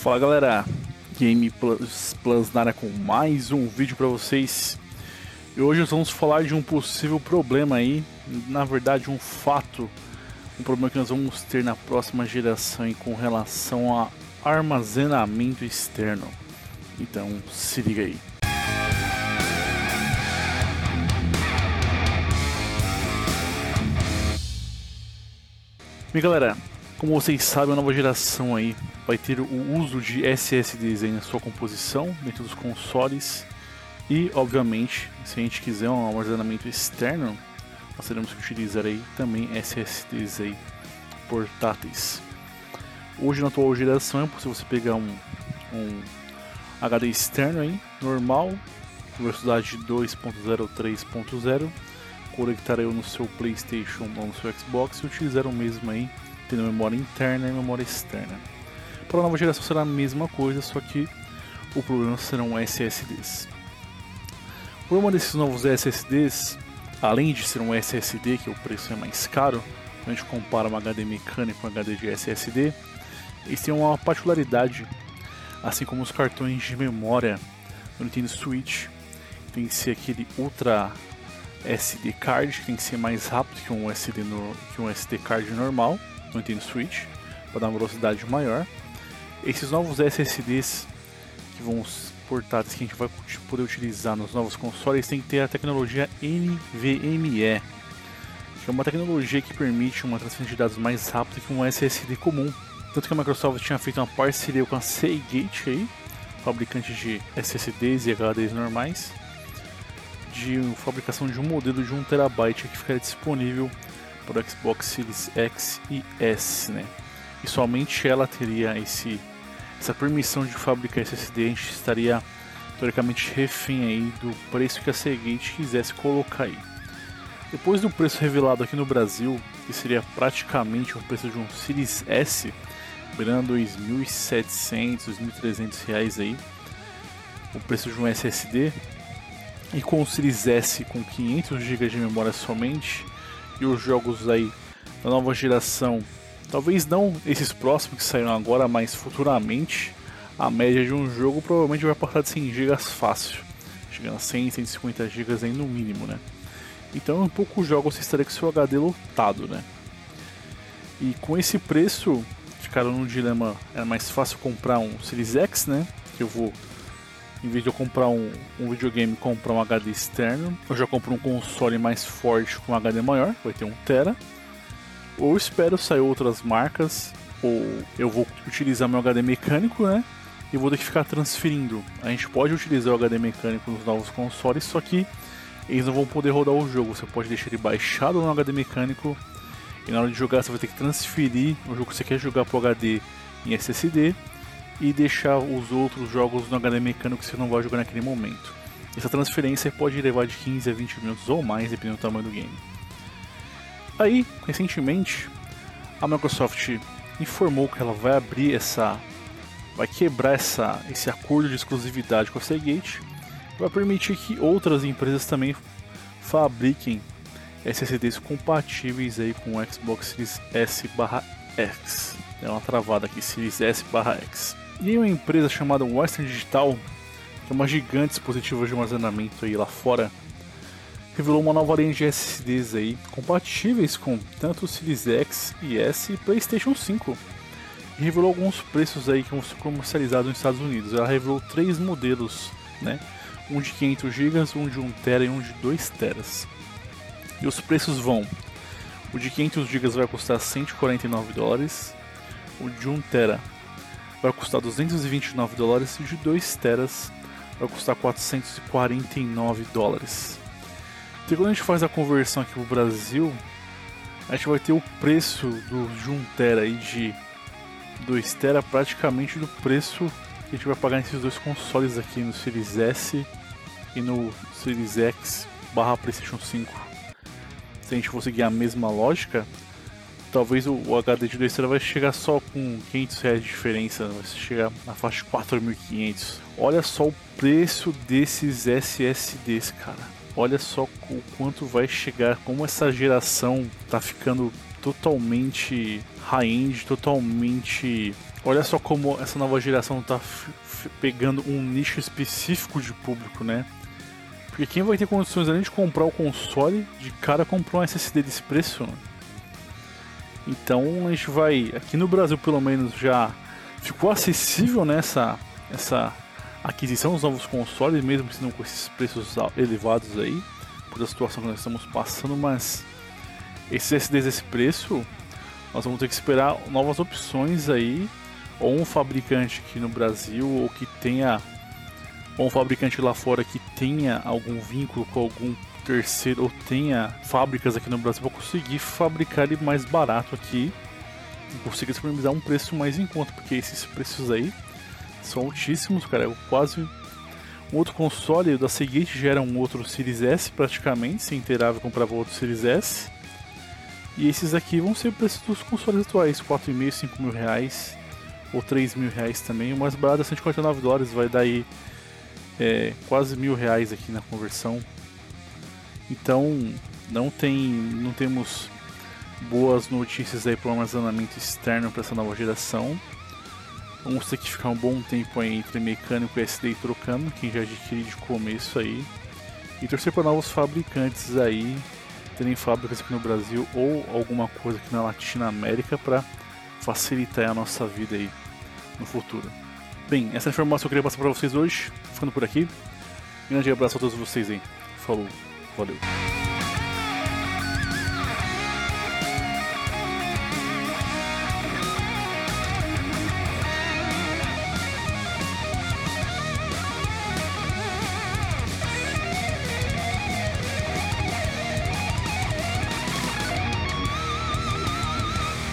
Fala galera, Game Plus, Plus na área com mais um vídeo para vocês. E hoje nós vamos falar de um possível problema aí, na verdade um fato, um problema que nós vamos ter na próxima geração aí, com relação a armazenamento externo. Então se liga aí. Bem galera, como vocês sabem, a nova geração aí vai ter o uso de SSDs na sua composição dentro dos consoles e, obviamente, se a gente quiser um armazenamento externo, nós teremos que utilizar aí também SSDs aí portáteis. Hoje na atual geração é possível você pegar um, um HD externo aí, normal, velocidade 2.03.0, conectar aí no seu PlayStation ou no seu Xbox e utilizar o mesmo aí tendo memória interna e memória externa. Para a nova geração será a mesma coisa, só que o problema serão SSDs. O problema desses novos SSDs, além de ser um SSD, que o preço é mais caro, quando a gente compara um HD mecânico com um HD de SSD, eles têm uma particularidade, assim como os cartões de memória do Nintendo Switch, tem que ser aquele Ultra SD card, que tem que ser mais rápido que um SD, no, que um SD card normal no Nintendo Switch para dar uma velocidade maior. Esses novos SSDs que vão portáteis que a gente vai poder utilizar nos novos consoles tem que ter a tecnologia NVMe, que é uma tecnologia que permite uma transferência de dados mais rápida que um SSD comum. Tanto que a Microsoft tinha feito uma parceria com a Seagate aí, fabricante de SSDs e HDs normais, de fabricação de um modelo de 1 TB que ficaria disponível para o Xbox Series X e S, né? E somente ela teria esse, essa permissão de fabricar SSD, a gente estaria teoricamente refém aí do preço que a Seagate quisesse colocar aí. Depois do preço revelado aqui no Brasil, que seria praticamente o preço de um Series S, beirando 2.700, 2.300 reais aí, o preço de um SSD, e com o Series S com 500 GB de memória somente, e os jogos aí da nova geração, talvez não esses próximos que saíram agora, mas futuramente, a média de um jogo provavelmente vai passar de 100 GB fácil, chegando a 100, 150 GB aí no mínimo, né? Então, em poucos jogos você estaria com seu HD lotado, né? E com esse preço, ficaram no dilema, era mais fácil comprar um Series X, né? Que eu vou em vez de eu comprar um, um videogame comprar um HD externo, eu já compro um console mais forte com um HD maior, vai ter um tera. Ou espero sair outras marcas, ou eu vou utilizar meu HD mecânico, né? E vou ter que ficar transferindo. A gente pode utilizar o HD mecânico nos novos consoles, só que eles não vão poder rodar o jogo. Você pode deixar ele baixado no HD mecânico e na hora de jogar você vai ter que transferir o jogo que você quer jogar para o HD em SSD e deixar os outros jogos no HD mecânico que você não vai jogar naquele momento. Essa transferência pode levar de 15 a 20 minutos ou mais, dependendo do tamanho do game. Aí, recentemente, a Microsoft informou que ela vai abrir essa. vai quebrar essa, esse acordo de exclusividade com a Seagate para permitir que outras empresas também fabriquem SSDs compatíveis aí com o Xbox Series S/X. É uma travada aqui, Series S/X. E uma empresa chamada Western Digital, que é uma gigante dispositiva de armazenamento aí lá fora, revelou uma nova linha de SSDs aí, compatíveis com tanto o Series X e S e PlayStation 5. E revelou alguns preços aí que vão ser comercializados nos Estados Unidos. Ela revelou três modelos, né? Um de 500 GB, um de 1 TB e um de 2 TB. E os preços vão: o de 500 GB vai custar 149 dólares, o de 1 TB vai custar 229 dólares e de 2 teras vai custar 449 dólares. Então quando a gente faz a conversão aqui pro Brasil, a gente vai ter o preço do de 1 tera aí de 2 tera praticamente do preço que a gente vai pagar nesses dois consoles aqui no Series S e no Series X barra Playstation 5. Se a gente for seguir a mesma lógica, talvez o, HD de 2 TB vai chegar só com 500 reais de diferença, vai chegar na faixa de 4.500. Olha só o preço desses SSDs, cara. Olha só o quanto vai chegar, como essa geração tá ficando totalmente high-end, totalmente olha só como essa nova geração está pegando um nicho específico de público, né? Porque quem vai ter condições além de comprar o console, de cara comprou um SSD desse preço. Né? Então a gente vai, aqui no Brasil pelo menos já ficou acessível nessa essa aquisição dos novos consoles, mesmo se não com esses preços elevados aí, por a situação que nós estamos passando, mas esses SSDs desse preço, nós vamos ter que esperar novas opções aí, ou um fabricante aqui no Brasil, ou que tenha, ou um fabricante lá fora que tenha algum vínculo com algum terceiro, ou tenha fábricas aqui no Brasil para conseguir fabricar ele mais barato aqui, e conseguir disponibilizar um preço mais em conta, porque esses preços aí são altíssimos, cara, é quase um outro console da Seagate já era um outro Series S praticamente, se inteirava comprava outro Series S. E esses aqui vão ser o preço dos consoles atuais, 4,5, 5 mil reais, ou 3 mil reais também. O mais barato é 149 dólares, vai dar aí é, quase mil reais aqui na conversão. Então não tem, não temos boas notícias aí para o armazenamento externo para essa nova geração. Vamos ter que ficar um bom tempo aí entre mecânico e SD trocando, quem já adquire de começo aí. E torcer para novos fabricantes aí, terem fábricas aqui no Brasil ou alguma coisa aqui na Latina América para facilitar a nossa vida aí no futuro. Bem, essa informação eu queria passar para vocês hoje, ficando por aqui. Um grande abraço a todos vocês aí. Falou, valeu.